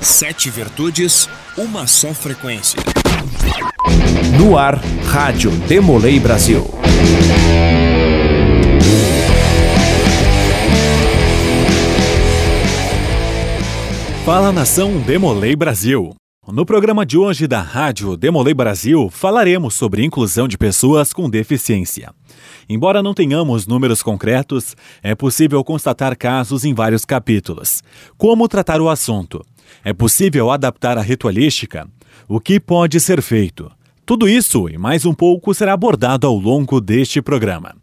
Sete virtudes, uma só frequência. No ar, Rádio Demolei Brasil. Fala nação Demolei Brasil. No programa de hoje da Rádio Demolei Brasil, falaremos sobre inclusão de pessoas com deficiência. Embora não tenhamos números concretos, é possível constatar casos em vários capítulos. Como tratar o assunto? É possível adaptar a ritualística? O que pode ser feito? Tudo isso e mais um pouco será abordado ao longo deste programa.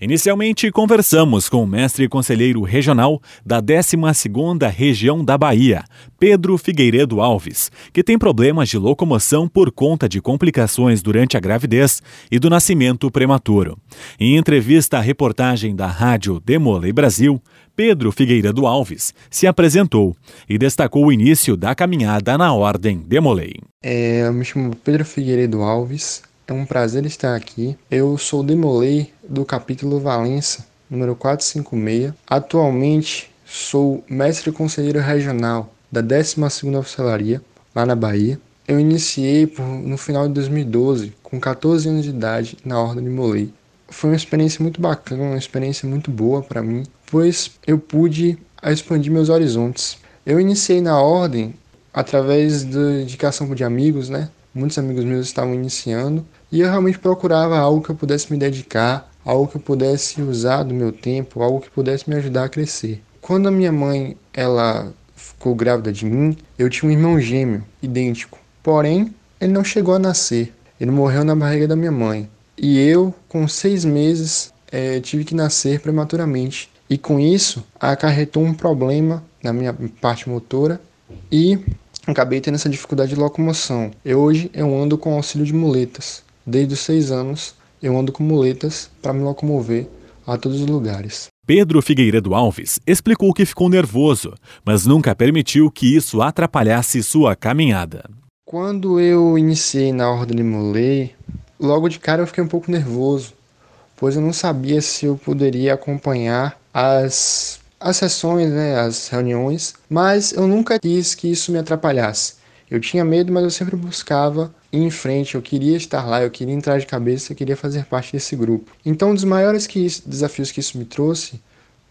Inicialmente, conversamos com o mestre conselheiro regional da 12ª Região da Bahia, Pedro Figueiredo Alves, que tem problemas de locomoção por conta de complicações durante a gravidez e do nascimento prematuro. Em entrevista à reportagem da Rádio Demolei Brasil, Pedro Figueiredo Alves se apresentou e destacou o início da caminhada na Ordem Demolei. É, eu me chamo Pedro Figueiredo Alves, é um prazer estar aqui. Eu sou Demolei do capítulo Valença, número 456. Atualmente sou mestre conselheiro regional da 12ª Oficialaria, lá na Bahia. Eu iniciei por, no final de 2012, com 14 anos de idade, na Ordem de. Foi uma experiência muito bacana, uma experiência muito boa para mim, pois eu pude expandir meus horizontes. Eu iniciei na Ordem através da indicação de amigos, né? Muitos amigos meus estavam iniciando e eu realmente procurava algo que eu pudesse me dedicar, algo que eu pudesse usar do meu tempo, algo que pudesse me ajudar a crescer. Quando a minha mãe ela ficou grávida de mim, eu tinha um irmão gêmeo idêntico. Porém, ele não chegou a nascer. Ele morreu na barriga da minha mãe. E eu, com seis meses, é, tive que nascer prematuramente. E com isso, acarretou um problema na minha parte motora e acabei tendo essa dificuldade de locomoção. Eu, hoje eu ando com auxílio de muletas. Desde os seis anos, eu ando com muletas para me locomover a todos os lugares. Pedro Figueiredo Alves explicou que ficou nervoso, mas nunca permitiu que isso atrapalhasse sua caminhada. Quando eu iniciei na Ordem de Mulei, logo de cara eu fiquei um pouco nervoso, pois eu não sabia se eu poderia acompanhar as, as sessões, né, as reuniões, mas eu nunca quis que isso me atrapalhasse. Eu tinha medo, mas eu sempre buscava ir em frente, eu queria estar lá, eu queria entrar de cabeça, eu queria fazer parte desse grupo. Então, um dos maiores que isso, desafios que isso me trouxe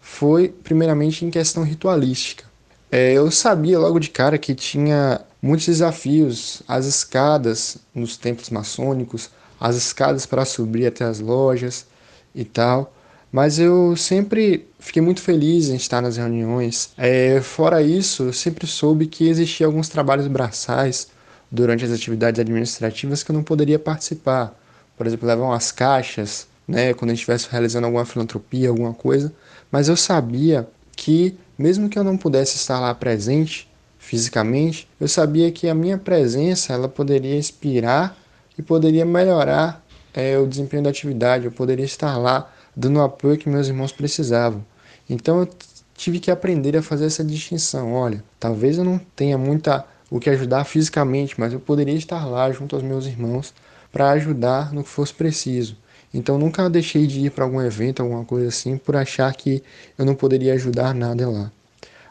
foi, primeiramente, em questão ritualística. É, eu sabia logo de cara que tinha muitos desafios, as escadas nos templos maçônicos, as escadas para subir até as lojas e tal. Mas eu sempre fiquei muito feliz em estar nas reuniões. É, fora isso, eu sempre soube que existiam alguns trabalhos braçais durante as atividades administrativas que eu não poderia participar. Por exemplo, levar umas caixas, né, quando a gente estivesse realizando alguma filantropia, alguma coisa. Mas eu sabia que, mesmo que eu não pudesse estar lá presente fisicamente, eu sabia que a minha presença ela poderia inspirar e poderia melhorar é, o desempenho da atividade. Eu poderia estar lá dando o apoio que meus irmãos precisavam. Então eu tive que aprender a fazer essa distinção. Olha, talvez eu não tenha muita o que ajudar fisicamente, mas eu poderia estar lá junto aos meus irmãos para ajudar no que fosse preciso. Então nunca deixei de ir para algum evento, alguma coisa assim, por achar que eu não poderia ajudar nada lá.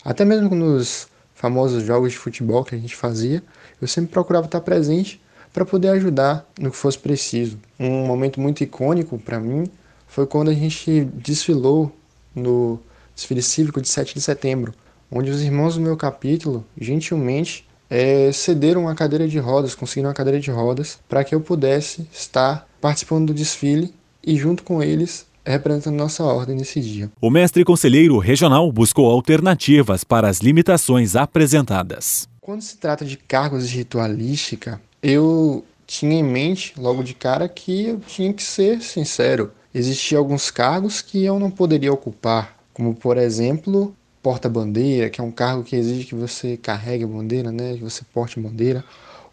Até mesmo nos famosos jogos de futebol que a gente fazia, eu sempre procurava estar presente para poder ajudar no que fosse preciso. Um momento muito icônico para mim foi quando a gente desfilou no desfile cívico de 7 de setembro, onde os irmãos do meu capítulo gentilmente é, cederam uma cadeira de rodas, conseguiram uma cadeira de rodas, para que eu pudesse estar participando do desfile e, junto com eles, representando nossa ordem nesse dia. O mestre conselheiro regional buscou alternativas para as limitações apresentadas. Quando se trata de cargos de ritualística, eu tinha em mente, logo de cara, que eu tinha que ser sincero existiam alguns cargos que eu não poderia ocupar, como por exemplo, porta-bandeira, que é um cargo que exige que você carregue a bandeira, né, que você porte a bandeira,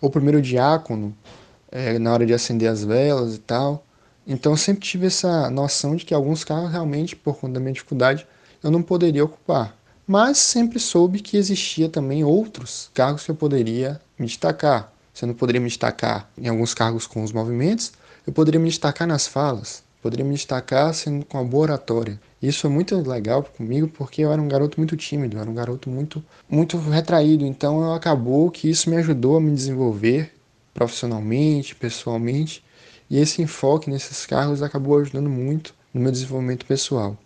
ou primeiro diácono, é, na hora de acender as velas e tal. Então eu sempre tive essa noção de que alguns cargos realmente, por conta da minha dificuldade, eu não poderia ocupar. Mas sempre soube que existia também outros cargos que eu poderia me destacar. Se eu não poderia me destacar em alguns cargos com os movimentos, eu poderia me destacar nas falas, Poderia me destacar sendo com a boa oratória. Isso foi muito legal comigo porque eu era um garoto muito tímido, eu era um garoto muito, muito retraído. Então acabou que isso me ajudou a me desenvolver profissionalmente, pessoalmente. E esse enfoque nesses cargos acabou ajudando muito no meu desenvolvimento pessoal.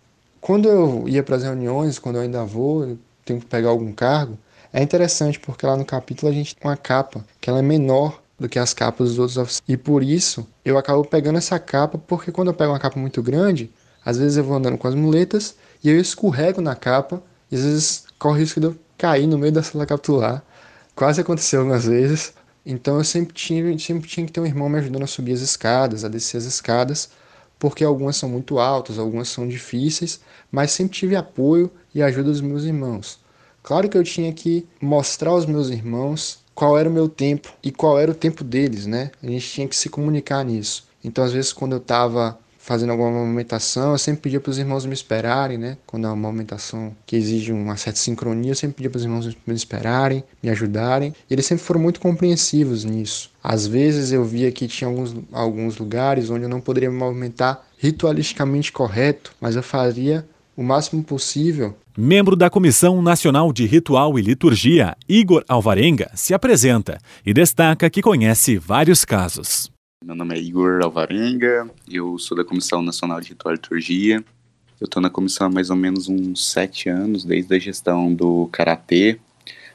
Quando eu ia para as reuniões, quando eu ainda vou, eu tenho que pegar algum cargo, é interessante porque lá no capítulo a gente tem uma capa que ela é menor do que as capas dos outros oficiais. E por isso eu acabo pegando essa capa, porque quando eu pego uma capa muito grande, às vezes eu vou andando com as muletas e eu escorrego na capa, e às vezes corre o risco de eu cair no meio da sala capitular. Quase aconteceu algumas vezes. Então eu sempre tinha, sempre tinha que ter um irmão me ajudando a subir as escadas, a descer as escadas, porque algumas são muito altas, algumas são difíceis, mas sempre tive apoio e ajuda dos meus irmãos. Claro que eu tinha que mostrar aos meus irmãos qual era o meu tempo e qual era o tempo deles, né? A gente tinha que se comunicar nisso. Então, às vezes, quando eu estava fazendo alguma movimentação, eu sempre pedia para os irmãos me esperarem, né? Quando é uma movimentação que exige uma certa sincronia, eu sempre pedia para os irmãos me esperarem, me ajudarem. E eles sempre foram muito compreensivos nisso. Às vezes eu via que tinha alguns, alguns lugares onde eu não poderia me movimentar ritualisticamente correto, mas eu faria o máximo possível. Membro da Comissão Nacional de Ritual e Liturgia, Igor Alvarenga, se apresenta e destaca que conhece vários casos. Meu nome é Igor Alvarenga, eu sou da Comissão Nacional de Ritual e Liturgia. Eu estou na comissão há mais ou menos uns sete anos, desde a gestão do Karatê,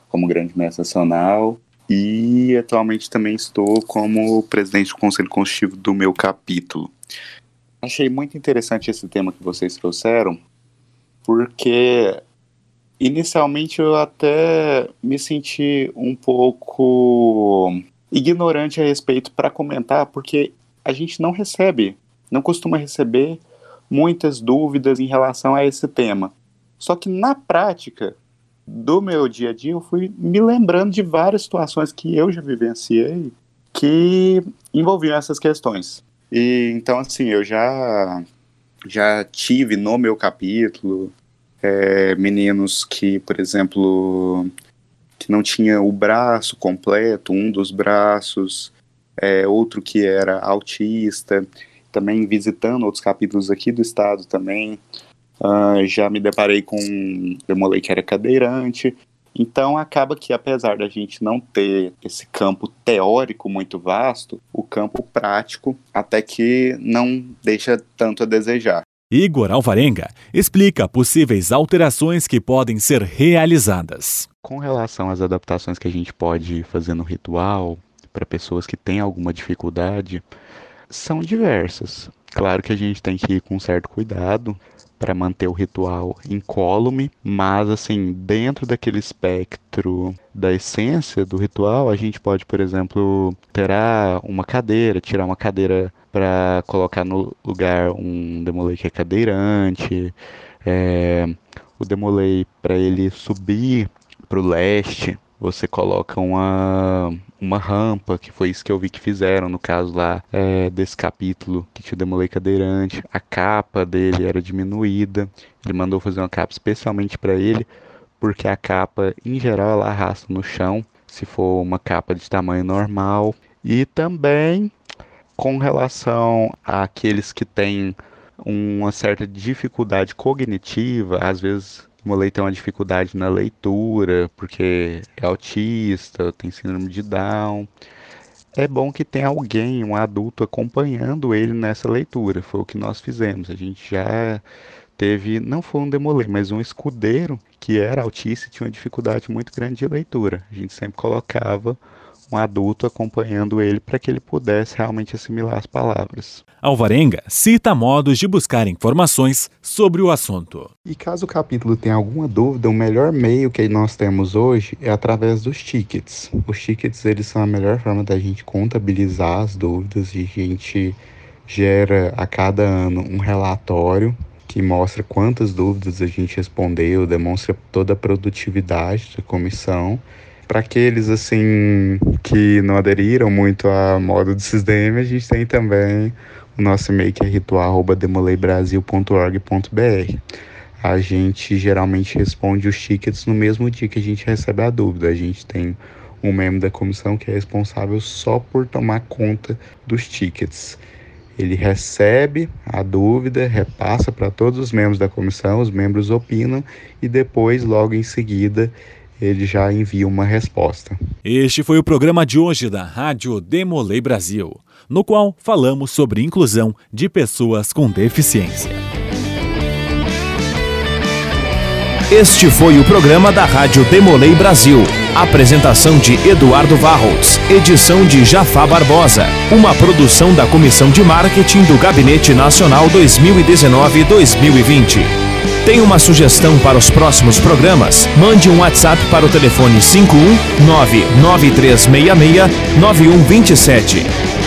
como grande mestre nacional, e atualmente também estou como presidente do Conselho Constitutivo do meu capítulo. Achei muito interessante esse tema que vocês trouxeram, porque inicialmente eu até me senti um pouco ignorante a respeito para comentar, porque a gente não recebe, não costuma receber muitas dúvidas em relação a esse tema. Só que na prática do meu dia a dia, eu fui me lembrando de várias situações que eu já vivenciei que envolviam essas questões. E então assim, eu já já tive no meu capítulo é, meninos que, por exemplo, que não tinha o braço completo, um dos braços, é, outro que era autista, também visitando outros capítulos aqui do estado também, uh, já me deparei com Demolei que era cadeirante, então acaba que apesar da gente não ter esse campo teórico muito vasto, o campo prático até que não deixa tanto a desejar. Igor Alvarenga explica possíveis alterações que podem ser realizadas. Com relação às adaptações que a gente pode fazer no ritual para pessoas que têm alguma dificuldade, são diversas. Claro que a gente tem que ir com certo cuidado para manter o ritual incólume, mas assim, dentro daquele espectro da essência do ritual, a gente pode, por exemplo, tirar uma cadeira, tirar uma cadeira para colocar no lugar um Demolei que é cadeirante, é, o Demolei para ele subir para o leste, você coloca uma, uma rampa, que foi isso que eu vi que fizeram no caso lá é, desse capítulo, que o Demolei cadeirante, a capa dele era diminuída, ele mandou fazer uma capa especialmente para ele, porque a capa em geral ela arrasta no chão, se for uma capa de tamanho normal, e também com relação àqueles que têm uma certa dificuldade cognitiva, às vezes o moleque tem uma dificuldade na leitura, porque é autista, tem síndrome de Down. É bom que tenha alguém, um adulto, acompanhando ele nessa leitura. Foi o que nós fizemos. A gente já teve, não foi um demolê, mas um escudeiro que era autista e tinha uma dificuldade muito grande de leitura. A gente sempre colocava um adulto acompanhando ele para que ele pudesse realmente assimilar as palavras. Alvarenga cita modos de buscar informações sobre o assunto. E caso o capítulo tenha alguma dúvida, o melhor meio que nós temos hoje é através dos tickets. Os tickets eles são a melhor forma da gente contabilizar as dúvidas e a gente gera a cada ano um relatório que mostra quantas dúvidas a gente respondeu, demonstra toda a produtividade da comissão para aqueles assim que não aderiram muito à moda do SysDM, a gente tem também o nosso e-mail que é ritual@demoleibrasil.org.br. A gente geralmente responde os tickets no mesmo dia que a gente recebe a dúvida. A gente tem um membro da comissão que é responsável só por tomar conta dos tickets. ele recebe a dúvida, repassa para todos os membros da comissão, os membros opinam e depois, logo em seguida, ele já envia uma resposta. Este foi o programa de hoje da Rádio Demolei Brasil, no qual falamos sobre inclusão de pessoas com deficiência. Este foi o programa da Rádio Demolei Brasil. Apresentação de Eduardo Varros. Edição de Jafá Barbosa. Uma produção da Comissão de Marketing do Gabinete Nacional 2019-2020. Tem uma sugestão para os próximos programas? Mande um WhatsApp para o telefone 51 99366 9127.